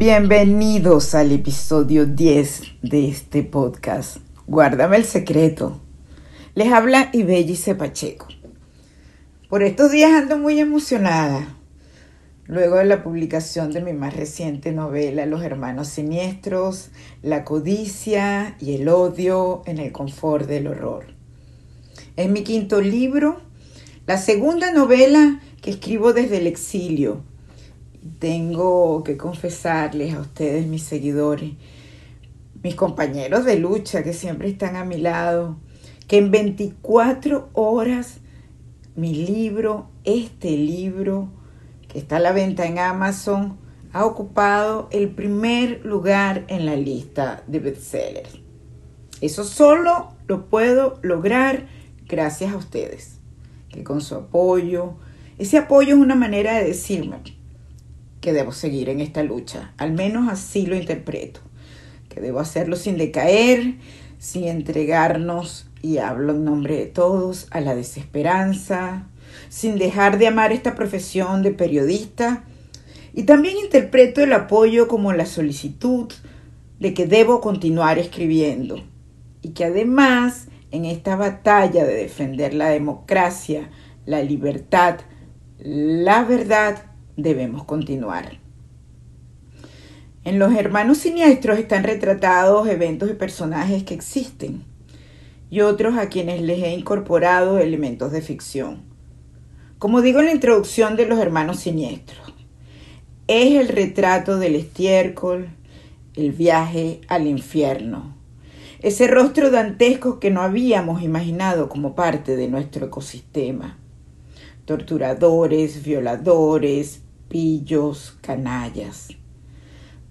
Bienvenidos al episodio 10 de este podcast. Guárdame el secreto. Les habla Ibellice Pacheco. Por estos días ando muy emocionada. Luego de la publicación de mi más reciente novela, Los Hermanos Siniestros, La Codicia y el Odio en el Confort del Horror. Es mi quinto libro, la segunda novela que escribo desde el exilio tengo que confesarles a ustedes, mis seguidores, mis compañeros de lucha que siempre están a mi lado, que en 24 horas mi libro, este libro, que está a la venta en Amazon, ha ocupado el primer lugar en la lista de bestsellers. Eso solo lo puedo lograr gracias a ustedes, que con su apoyo, ese apoyo es una manera de decirme, que debo seguir en esta lucha. Al menos así lo interpreto. Que debo hacerlo sin decaer, sin entregarnos, y hablo en nombre de todos, a la desesperanza, sin dejar de amar esta profesión de periodista. Y también interpreto el apoyo como la solicitud de que debo continuar escribiendo. Y que además en esta batalla de defender la democracia, la libertad, la verdad, debemos continuar. En los hermanos siniestros están retratados eventos y personajes que existen y otros a quienes les he incorporado elementos de ficción. Como digo en la introducción de los hermanos siniestros, es el retrato del estiércol, el viaje al infierno, ese rostro dantesco que no habíamos imaginado como parte de nuestro ecosistema. Torturadores, violadores, pillos, canallas,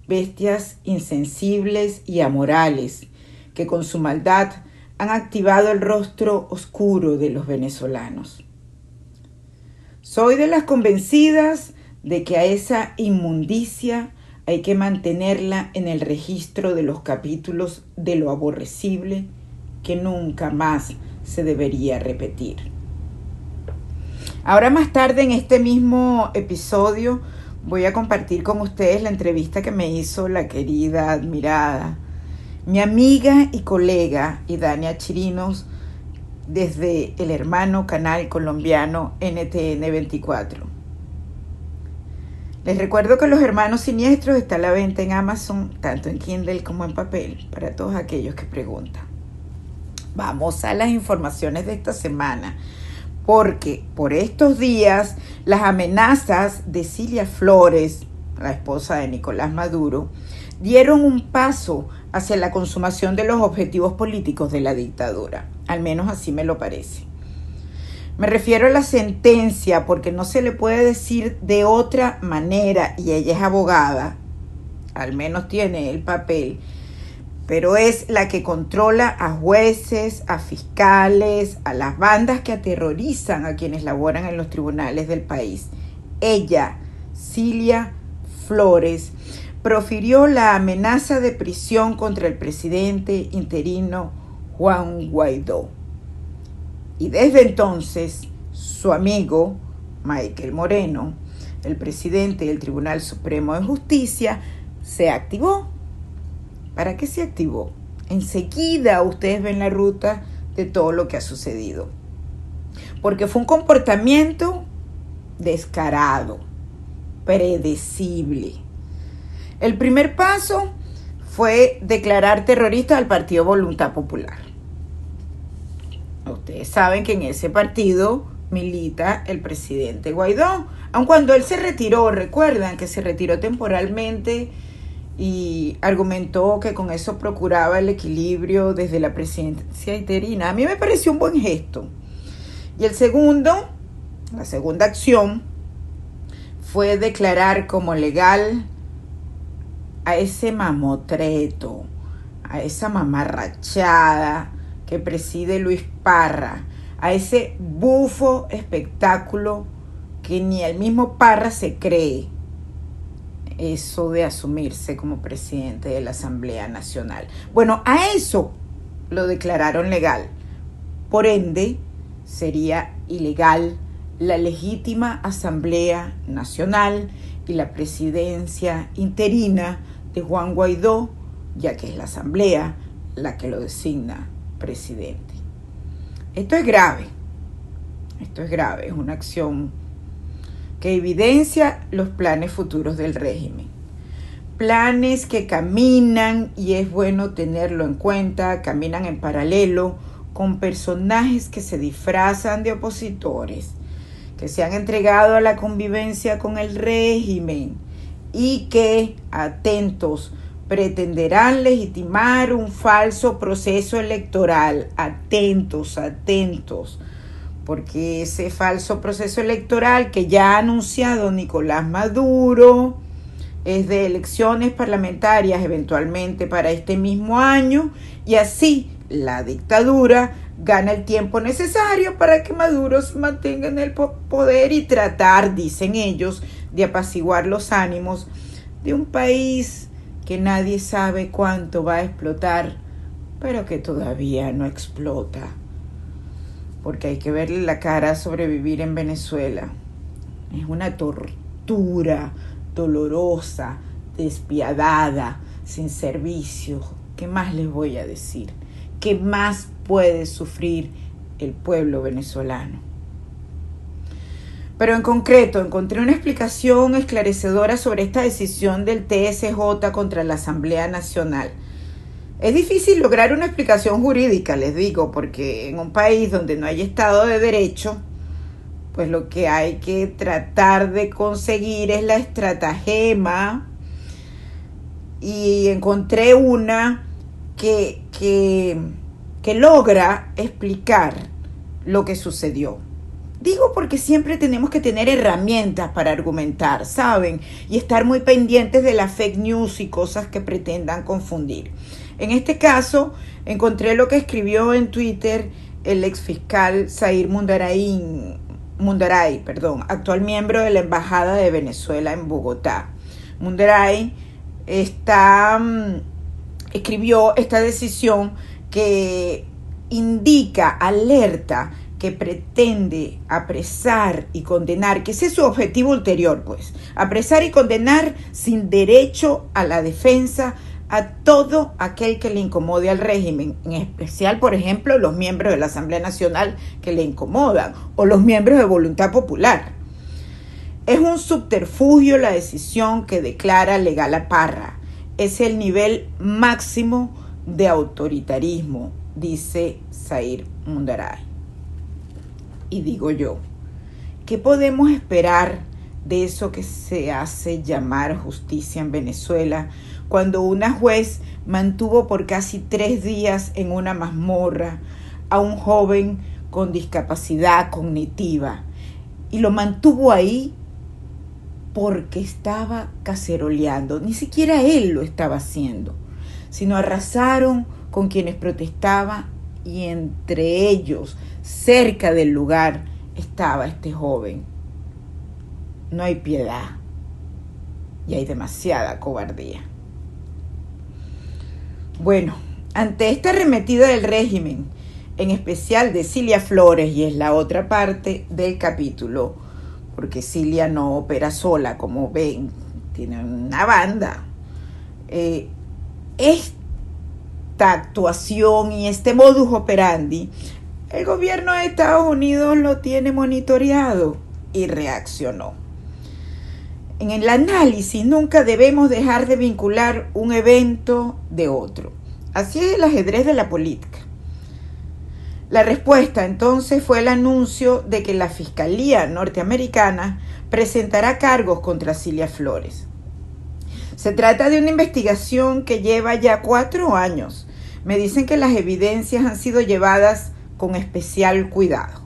bestias insensibles y amorales que con su maldad han activado el rostro oscuro de los venezolanos. Soy de las convencidas de que a esa inmundicia hay que mantenerla en el registro de los capítulos de lo aborrecible que nunca más se debería repetir. Ahora más tarde en este mismo episodio voy a compartir con ustedes la entrevista que me hizo la querida, admirada, mi amiga y colega Idania Chirinos desde el hermano canal colombiano NTN 24. Les recuerdo que Los Hermanos Siniestros está a la venta en Amazon, tanto en Kindle como en papel, para todos aquellos que preguntan. Vamos a las informaciones de esta semana porque por estos días las amenazas de Cilia Flores, la esposa de Nicolás Maduro, dieron un paso hacia la consumación de los objetivos políticos de la dictadura. Al menos así me lo parece. Me refiero a la sentencia porque no se le puede decir de otra manera, y ella es abogada, al menos tiene el papel, pero es la que controla a jueces, a fiscales, a las bandas que aterrorizan a quienes laboran en los tribunales del país. Ella, Cilia Flores, profirió la amenaza de prisión contra el presidente interino Juan Guaidó. Y desde entonces, su amigo, Michael Moreno, el presidente del Tribunal Supremo de Justicia, se activó ¿Para qué se activó? Enseguida ustedes ven la ruta de todo lo que ha sucedido. Porque fue un comportamiento descarado, predecible. El primer paso fue declarar terrorista al Partido Voluntad Popular. Ustedes saben que en ese partido milita el presidente Guaidó, aun cuando él se retiró, recuerdan que se retiró temporalmente y argumentó que con eso procuraba el equilibrio desde la presidencia interina. A mí me pareció un buen gesto. Y el segundo, la segunda acción, fue declarar como legal a ese mamotreto, a esa mamarrachada que preside Luis Parra, a ese bufo espectáculo que ni el mismo Parra se cree eso de asumirse como presidente de la Asamblea Nacional. Bueno, a eso lo declararon legal. Por ende, sería ilegal la legítima Asamblea Nacional y la presidencia interina de Juan Guaidó, ya que es la Asamblea la que lo designa presidente. Esto es grave, esto es grave, es una acción que evidencia los planes futuros del régimen. Planes que caminan, y es bueno tenerlo en cuenta, caminan en paralelo con personajes que se disfrazan de opositores, que se han entregado a la convivencia con el régimen y que, atentos, pretenderán legitimar un falso proceso electoral. Atentos, atentos porque ese falso proceso electoral que ya ha anunciado Nicolás Maduro es de elecciones parlamentarias eventualmente para este mismo año y así la dictadura gana el tiempo necesario para que Maduro se mantenga en el poder y tratar, dicen ellos, de apaciguar los ánimos de un país que nadie sabe cuánto va a explotar, pero que todavía no explota porque hay que verle la cara sobrevivir en Venezuela. Es una tortura dolorosa, despiadada, sin servicio. ¿Qué más les voy a decir? ¿Qué más puede sufrir el pueblo venezolano? Pero en concreto, encontré una explicación esclarecedora sobre esta decisión del TSJ contra la Asamblea Nacional es difícil lograr una explicación jurídica, les digo, porque en un país donde no hay Estado de Derecho, pues lo que hay que tratar de conseguir es la estratagema y encontré una que, que, que logra explicar lo que sucedió. Digo porque siempre tenemos que tener herramientas para argumentar, ¿saben? Y estar muy pendientes de las fake news y cosas que pretendan confundir. En este caso, encontré lo que escribió en Twitter el ex fiscal Zair Mundaray, Mundaray perdón, actual miembro de la Embajada de Venezuela en Bogotá. Mundaray está, mm, escribió esta decisión que indica, alerta, que pretende apresar y condenar, que ese es su objetivo ulterior, pues, apresar y condenar sin derecho a la defensa a todo aquel que le incomode al régimen, en especial, por ejemplo, los miembros de la Asamblea Nacional que le incomodan o los miembros de Voluntad Popular. Es un subterfugio la decisión que declara legal a Parra. Es el nivel máximo de autoritarismo, dice Zair Mundaray. Y digo yo, ¿qué podemos esperar de eso que se hace llamar justicia en Venezuela cuando una juez mantuvo por casi tres días en una mazmorra a un joven con discapacidad cognitiva y lo mantuvo ahí porque estaba caceroleando. Ni siquiera él lo estaba haciendo, sino arrasaron con quienes protestaban y entre ellos, cerca del lugar, estaba este joven. No hay piedad y hay demasiada cobardía. Bueno, ante esta arremetida del régimen, en especial de Cilia Flores, y es la otra parte del capítulo, porque Cilia no opera sola, como ven, tiene una banda. Eh, esta actuación y este modus operandi, el gobierno de Estados Unidos lo tiene monitoreado y reaccionó. En el análisis nunca debemos dejar de vincular un evento de otro. Así es el ajedrez de la política. La respuesta entonces fue el anuncio de que la Fiscalía norteamericana presentará cargos contra Cilia Flores. Se trata de una investigación que lleva ya cuatro años. Me dicen que las evidencias han sido llevadas con especial cuidado.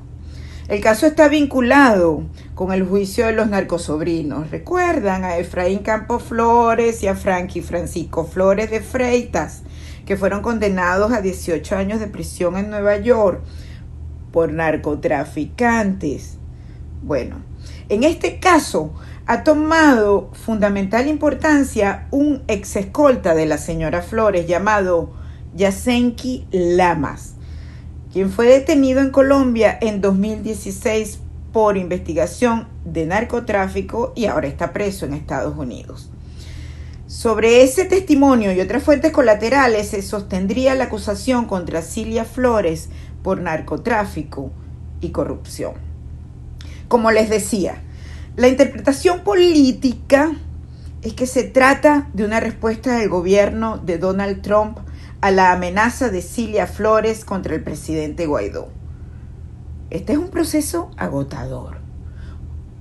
El caso está vinculado con el juicio de los narcosobrinos. Recuerdan a Efraín Campos Flores y a Frankie Francisco Flores de Freitas, que fueron condenados a 18 años de prisión en Nueva York por narcotraficantes. Bueno, en este caso ha tomado fundamental importancia un ex escolta de la señora Flores llamado Yasenki Lamas quien fue detenido en Colombia en 2016 por investigación de narcotráfico y ahora está preso en Estados Unidos. Sobre ese testimonio y otras fuentes colaterales se sostendría la acusación contra Cilia Flores por narcotráfico y corrupción. Como les decía, la interpretación política es que se trata de una respuesta del gobierno de Donald Trump a la amenaza de Cilia Flores contra el presidente Guaidó. Este es un proceso agotador.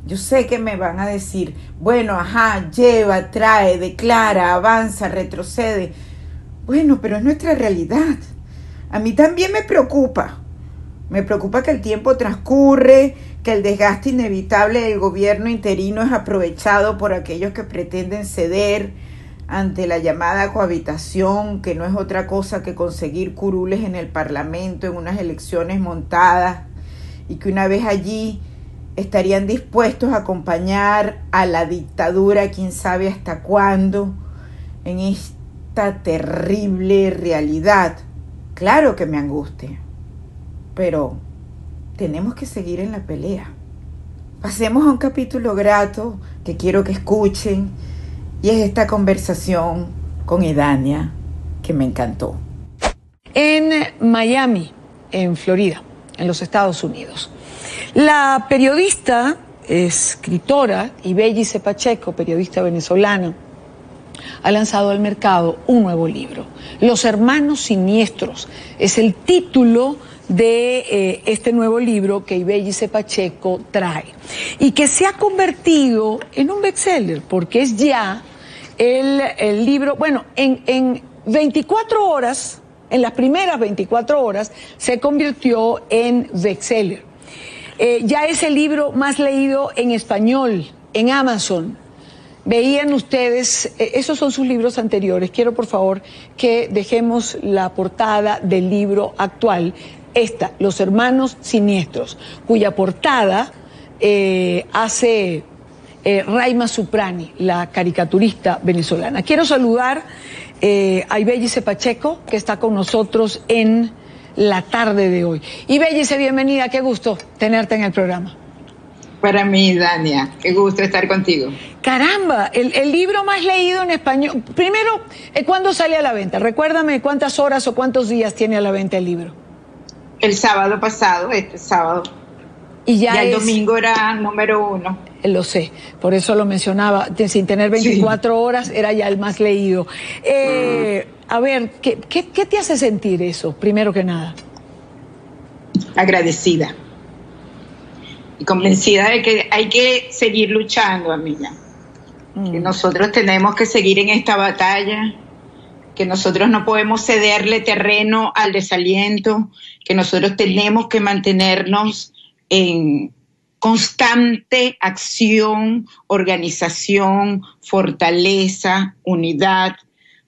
Yo sé que me van a decir, bueno, ajá, lleva, trae, declara, avanza, retrocede. Bueno, pero es nuestra realidad. A mí también me preocupa. Me preocupa que el tiempo transcurre, que el desgaste inevitable del gobierno interino es aprovechado por aquellos que pretenden ceder ante la llamada cohabitación, que no es otra cosa que conseguir curules en el Parlamento en unas elecciones montadas y que una vez allí estarían dispuestos a acompañar a la dictadura, quién sabe hasta cuándo, en esta terrible realidad. Claro que me angustia, pero tenemos que seguir en la pelea. Pasemos a un capítulo grato que quiero que escuchen y es esta conversación con Edania que me encantó. En Miami, en Florida, en los Estados Unidos. La periodista, escritora Ibellice Pacheco, periodista venezolana, ha lanzado al mercado un nuevo libro, Los Hermanos Siniestros. Es el título de eh, este nuevo libro que Ibellice Pacheco trae y que se ha convertido en un bestseller porque es ya el, libro, bueno, en, en 24 horas, en las primeras 24 horas, se convirtió en bestseller. Eh, ya es el libro más leído en español en Amazon. Veían ustedes, eh, esos son sus libros anteriores. Quiero por favor que dejemos la portada del libro actual esta, Los Hermanos Siniestros, cuya portada eh, hace Raima Suprani, la caricaturista venezolana. Quiero saludar eh, a Ibellice Pacheco, que está con nosotros en la tarde de hoy. Ibellice, bienvenida, qué gusto tenerte en el programa. Para mí, Dania, qué gusto estar contigo. Caramba, el, el libro más leído en español. Primero, ¿cuándo sale a la venta? Recuérdame cuántas horas o cuántos días tiene a la venta el libro el sábado pasado, este sábado. Y ya, el domingo era número uno. Lo sé, por eso lo mencionaba, sin tener 24 horas era ya el más leído. Eh, a ver, ¿qué, ¿qué, te hace sentir eso, primero que nada? Agradecida y convencida de que hay que seguir luchando, amiga. Que mm. nosotros tenemos que seguir en esta batalla que nosotros no podemos cederle terreno al desaliento, que nosotros tenemos que mantenernos en constante acción, organización, fortaleza, unidad,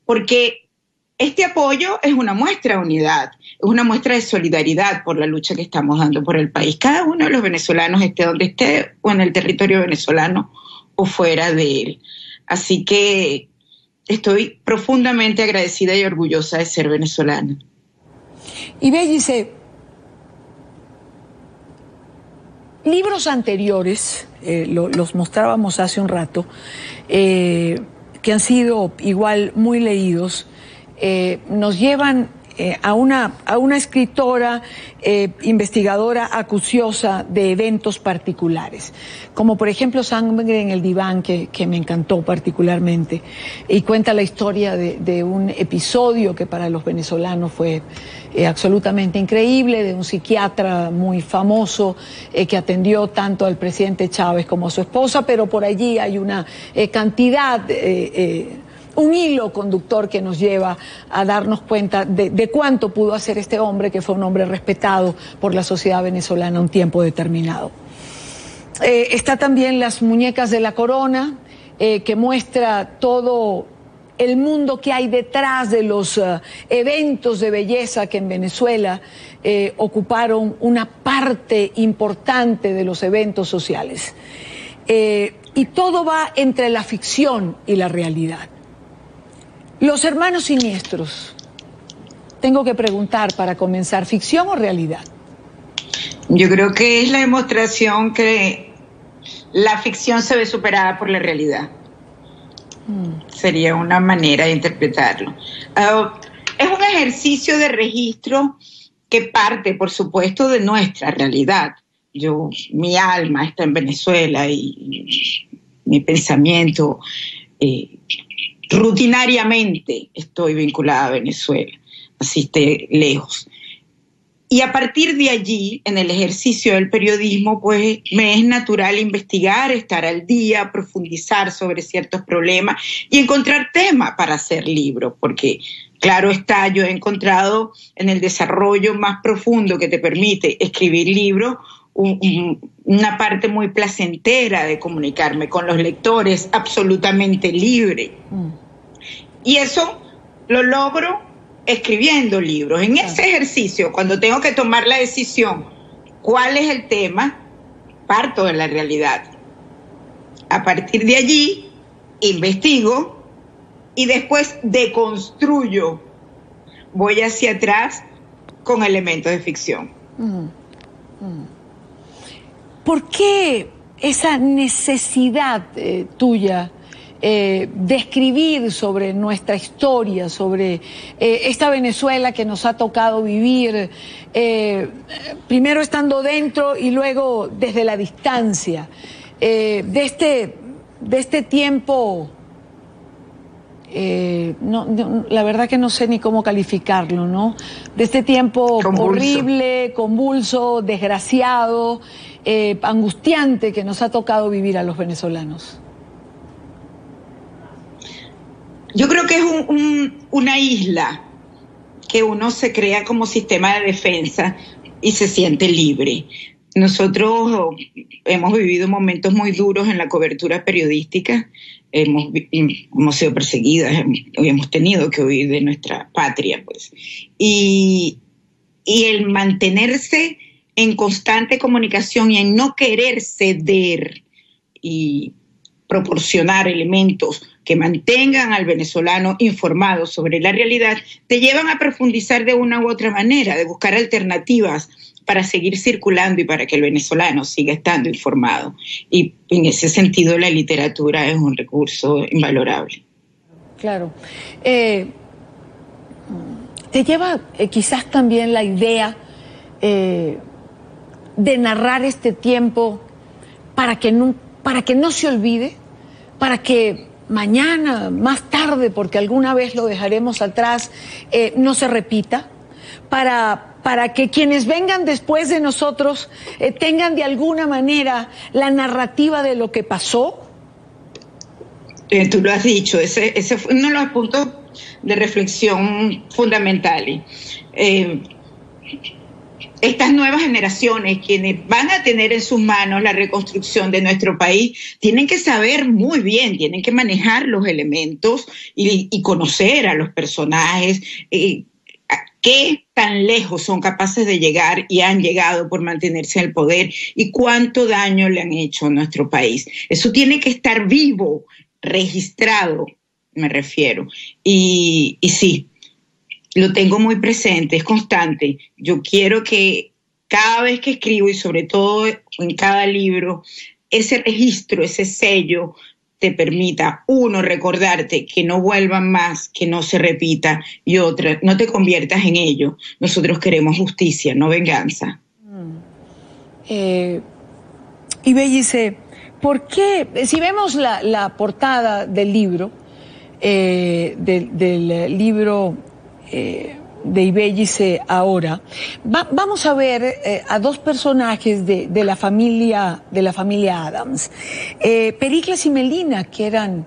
porque este apoyo es una muestra de unidad, es una muestra de solidaridad por la lucha que estamos dando por el país. Cada uno de los venezolanos esté donde esté, o en el territorio venezolano o fuera de él. Así que estoy profundamente agradecida y orgullosa de ser venezolana. Y dice, libros anteriores, eh, los mostrábamos hace un rato, eh, que han sido igual muy leídos, eh, nos llevan a, una, a una escritora investigadora acuciosa de eventos particulares, como por ejemplo Sangre en el diván, que, que me encantó particularmente, y cuenta la historia de un episodio que para los venezolanos fue eh, absolutamente increíble, de un psiquiatra muy famoso que atendió tanto al presidente Chávez como a su esposa, pero por allí hay una cantidad un hilo conductor que nos lleva a darnos cuenta de, cuánto pudo hacer este hombre, que fue un hombre respetado por la sociedad venezolana un tiempo determinado. Eh, está también Las Muñecas de la Corona, eh, que muestra todo el mundo que hay detrás de los eh, eventos de belleza que en Venezuela ocuparon una parte importante de los eventos sociales. y todo va entre la ficción y la realidad. Los hermanos siniestros. Tengo que preguntar para comenzar, ¿ficción o realidad? Yo creo que es la demostración que la ficción se ve superada por la realidad. Sería una manera de interpretarlo. Ah, es un ejercicio de registro que parte, por supuesto, de nuestra realidad. Yo, mi alma está en Venezuela y, mi pensamiento eh, rutinariamente estoy vinculada a Venezuela, así esté lejos. Y a partir de allí, en el ejercicio del periodismo, pues me es natural investigar, estar al día, profundizar sobre ciertos problemas y encontrar temas para hacer libros, porque claro está, yo he encontrado en el desarrollo más profundo que te permite escribir libros una parte muy placentera de comunicarme con los lectores, absolutamente libre. Mm. Y eso lo logro escribiendo libros. En ese ejercicio, cuando tengo que tomar la decisión, ¿cuál es el tema? Parto de la realidad. A partir de allí, investigo y después deconstruyo. Voy hacia atrás con elementos de ficción. ¿Por qué esa necesidad eh, tuya eh, describir sobre nuestra historia, sobre eh, esta Venezuela que nos ha tocado vivir, eh, primero estando dentro y luego desde la distancia, de, este, de este tiempo... la verdad que no sé ni cómo calificarlo, ¿no? De este tiempo horrible, convulso, desgraciado, angustiante que nos ha tocado vivir a los venezolanos. Yo creo que es una isla que uno se crea como sistema de defensa y se siente libre. Nosotros hemos vivido momentos muy duros en la cobertura periodística, hemos, hemos sido perseguidas, hemos tenido que huir de nuestra patria, pues. Y, y el mantenerse en constante comunicación y en no querer ceder y proporcionar elementos que mantengan al venezolano informado sobre la realidad, te llevan a profundizar de una u otra manera, de buscar alternativas para seguir circulando y para que el venezolano siga estando informado. Y en ese sentido la literatura es un recurso invalorable. Claro. Eh, te lleva eh, quizás también la idea eh, de narrar este tiempo para que, para que no se olvide, para que mañana, más tarde, porque alguna vez lo dejaremos atrás, eh, no se repita, para, para que quienes vengan después de nosotros eh, tengan de alguna manera la narrativa de lo que pasó? Eh, tú lo has dicho, ese, ese fue uno de los puntos de reflexión fundamentales estas nuevas generaciones, quienes van a tener en sus manos la reconstrucción de nuestro país, tienen que saber muy bien, tienen que manejar los elementos y, conocer a los personajes. Eh, qué tan lejos son capaces de llegar y han llegado por mantenerse al poder y cuánto daño le han hecho a nuestro país. Eso tiene que estar vivo, registrado, me refiero. Y, y sí, lo tengo muy presente, es constante. Yo quiero que cada vez que escribo y sobre todo en cada libro, ese registro, ese sello te permita, uno, recordarte que no vuelvan más, que no se repita, y otra, no te conviertas en ello. Nosotros queremos justicia, no venganza. Mm. Eh, y Bellice, ¿por qué, si vemos la, portada del libro, eh, del libro eh, de Ibellice ahora, vamos a ver eh, a dos personajes de, la familia de la familia Adams, eh, Pericles y Melina, que eran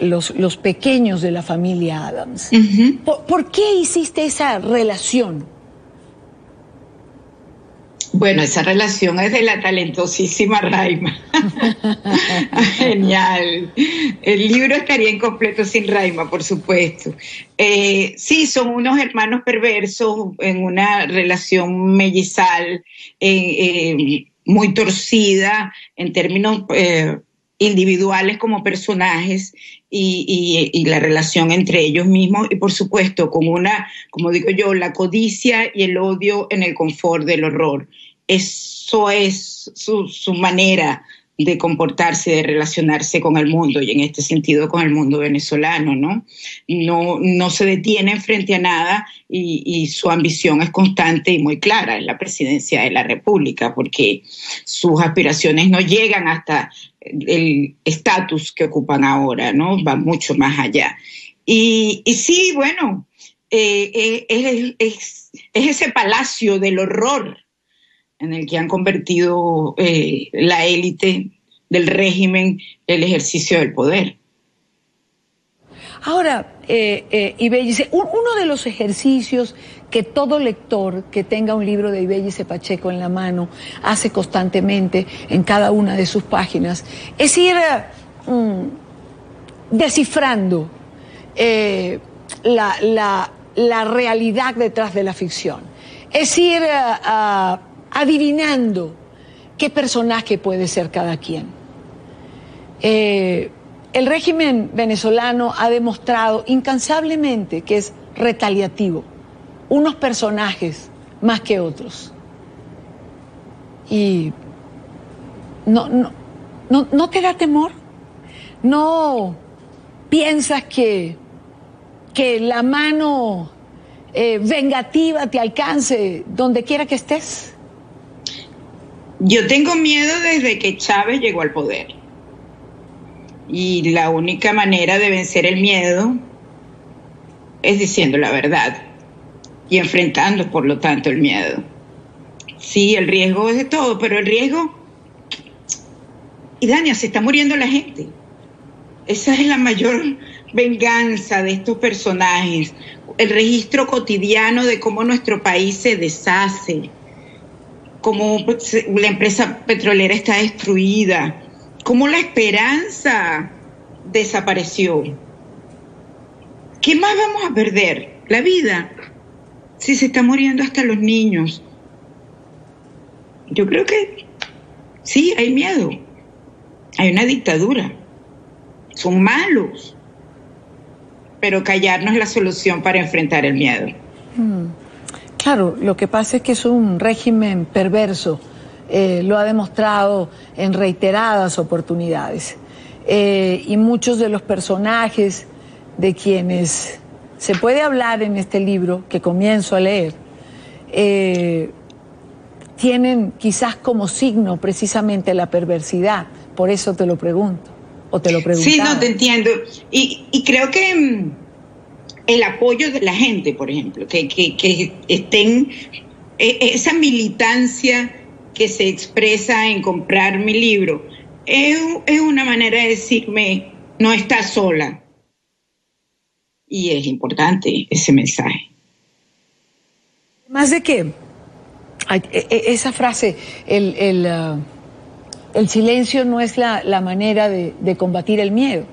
los, los, pequeños de la familia Adams. ¿Por, qué hiciste esa relación? Bueno, esa relación es de la talentosísima Raima. Genial. El libro estaría incompleto sin Raima, por supuesto. Eh, sí, son unos hermanos perversos en una relación mellizal eh, eh, muy torcida en términos individuales como personajes y, la relación entre ellos mismos y por supuesto con una, como digo yo, la codicia y el odio en el confort del horror. Eso es su, manera de comportarse, de relacionarse con el mundo y en este sentido con el mundo venezolano, ¿no? No, no se detienen frente a nada y, su ambición es constante y muy clara en la presidencia de la República, porque sus aspiraciones no llegan hasta el estatus que ocupan ahora, ¿no? Va mucho más allá. Y, sí, bueno, eh, eh, es, ese palacio del horror en el que han convertido eh, la élite del régimen el ejercicio del poder. Ahora, eh, eh, dice, uno de los ejercicios que todo lector que tenga un libro de Ibellice Pacheco en la mano hace constantemente en cada una de sus páginas es ir mm, descifrando eh, la, realidad detrás de la ficción. Es ir adivinando qué personaje puede ser cada quien. Eh, el régimen venezolano ha demostrado incansablemente que es retaliativo, unos personajes más que otros. Y no, no, no, te da temor, no piensas que, que la mano eh, vengativa te alcance donde quiera que estés. Yo tengo miedo desde que Chávez llegó al poder. Y la única manera de vencer el miedo es diciendo la verdad y enfrentando, por lo tanto, el miedo. Sí, el riesgo es de todo, pero el riesgo... Y Dania, se está muriendo la gente. Esa es la mayor venganza de estos personajes. El registro cotidiano de cómo nuestro país se deshace, cómo la empresa petrolera está destruida, cómo la esperanza desapareció. ¿Qué más vamos a perder? La vida. Si se está muriendo hasta los niños. Yo creo que sí, hay miedo. Hay una dictadura. Son malos. Pero callar no es la solución para enfrentar el miedo. Mm. Claro, lo que pasa es que es un régimen perverso, eh, lo ha demostrado en reiteradas oportunidades. Eh, y muchos de los personajes de quienes se puede hablar en este libro que comienzo a leer, eh, tienen quizás como signo precisamente la perversidad. Por eso te lo pregunto, o te lo pregunto. Sí, no te entiendo. Y, y creo que mm, el apoyo de la gente, por ejemplo, que, que, estén, e, esa militancia que se expresa en comprar mi libro, es, es una manera de decirme, no estás sola. Y es importante ese mensaje. Más de que e, e, esa frase, el, el, uh, el silencio no es la, la manera de, de, combatir el miedo.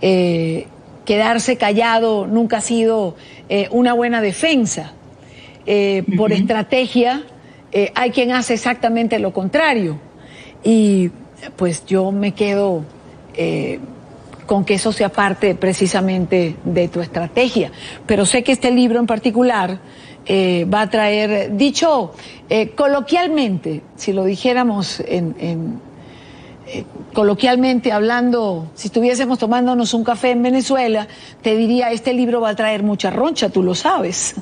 Eh, quedarse callado nunca ha sido eh, una buena defensa. Eh, por estrategia eh, hay quien hace exactamente lo contrario. Y pues yo me quedo con que eso sea parte precisamente de tu estrategia. Pero sé que este libro en particular va a traer, dicho coloquialmente, si lo dijéramos en eh, coloquialmente hablando, si estuviésemos tomándonos un café en Venezuela, te diría, este libro va a traer mucha roncha, tú lo sabes.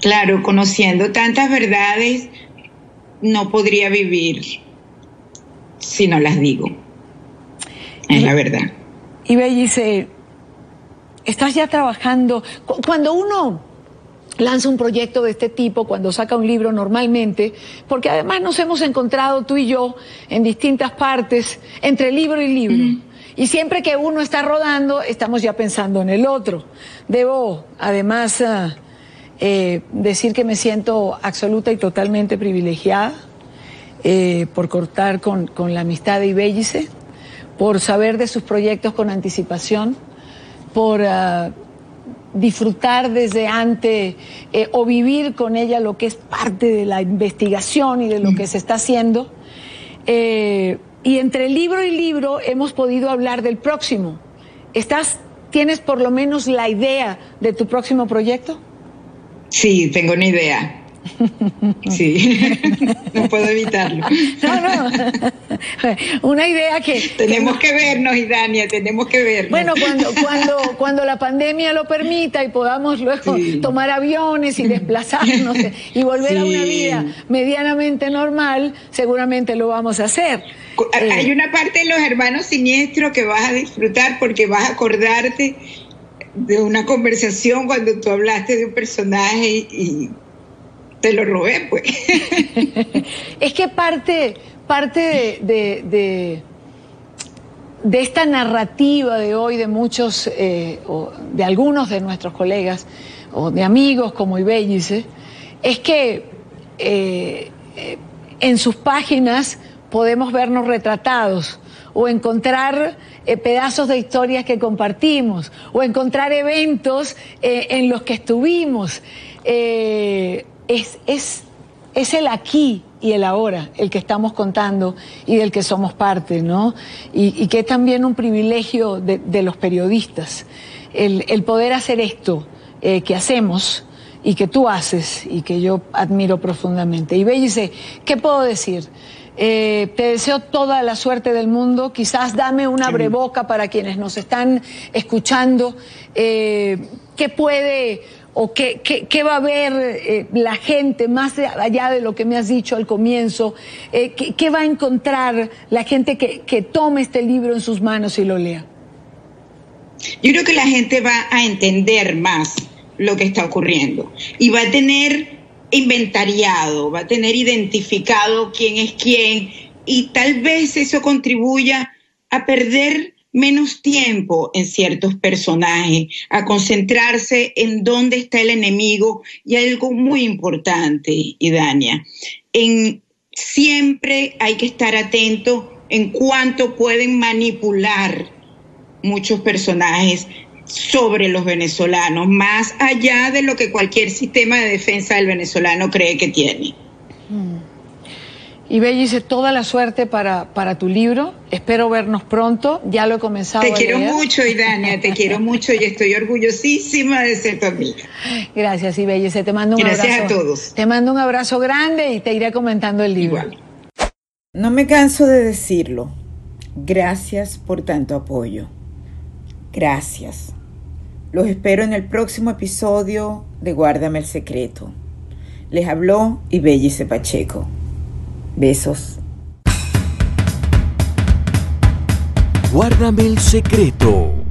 Claro, conociendo tantas verdades, no podría vivir si no las digo. Es la verdad. Y dice, estás ya trabajando, cuando uno lanza un proyecto de este tipo, cuando saca un libro normalmente, porque además nos hemos encontrado tú y yo en distintas partes, entre libro y libro. Y siempre que uno está rodando, estamos ya pensando en el otro. Debo, además, ah, eh, decir que me siento absoluta y totalmente privilegiada eh, por cortar con, la amistad de Ibellice, por saber de sus proyectos con anticipación, por... Ah, disfrutar desde antes eh, o vivir con ella lo que es parte de la investigación y de lo que se está haciendo. Eh, y entre libro y libro hemos podido hablar del próximo. ¿Estás, tienes por lo menos la idea de tu próximo proyecto? Sí, tengo una idea. Sí, no puedo evitarlo. No, no. Una idea que... Tenemos que, vernos, Idania, tenemos que vernos. Bueno, cuando, cuando, cuando la pandemia lo permita y podamos luego tomar aviones y desplazarnos y volver a una vida medianamente normal, seguramente lo vamos a hacer. Hay eh, una parte de los hermanos siniestros que vas a disfrutar porque vas a acordarte de una conversación cuando tú hablaste de un personaje y te lo robé, pues. es que parte, parte de, de, esta narrativa de hoy de muchos, eh, o de algunos de nuestros colegas, o de amigos como Ibellice, es que eh, eh, en sus páginas podemos vernos retratados o encontrar pedazos de historias que compartimos o encontrar eventos en los que estuvimos es, es, es el aquí y el ahora el que estamos contando y del que somos parte, ¿no? Y, que es también un privilegio de, los periodistas, el, poder hacer esto eh, que hacemos y que tú haces y que yo admiro profundamente. Y dice, ¿qué puedo decir? Eh, te deseo toda la suerte del mundo. Quizás dame una breboca para quienes nos están escuchando. Eh, ¿Qué puede o qué, qué, va a ver eh, la gente más allá de lo que me has dicho al comienzo? Eh, ¿qué, va a encontrar la gente que, que tome este libro en sus manos y lo lea? Yo creo que la gente va a entender más lo que está ocurriendo y va a tener inventariado, va a tener identificado quién es quién y tal vez eso contribuya a perder menos tiempo en ciertos personajes, a concentrarse en dónde está el enemigo y algo muy importante, Idania, en siempre hay que estar atento en cuánto pueden manipular muchos personajes sobre los venezolanos, más allá de lo que cualquier sistema de defensa del venezolano cree que tiene. Y Bellice, toda la suerte para, para tu libro. Espero vernos pronto. Ya lo he comenzado. Te quiero mucho, Idania, te quiero mucho y estoy orgullosísima de ser tu amiga. Gracias, Ibellice. Te mando un abrazo. Gracias a todos. Te mando un abrazo grande y te iré comentando el libro. Igual. No me canso de decirlo. Gracias por tanto apoyo. Gracias. Los espero en el próximo episodio de Guárdame el Secreto. Les habló Ibellice Pacheco. Besos. Guárdame el secreto.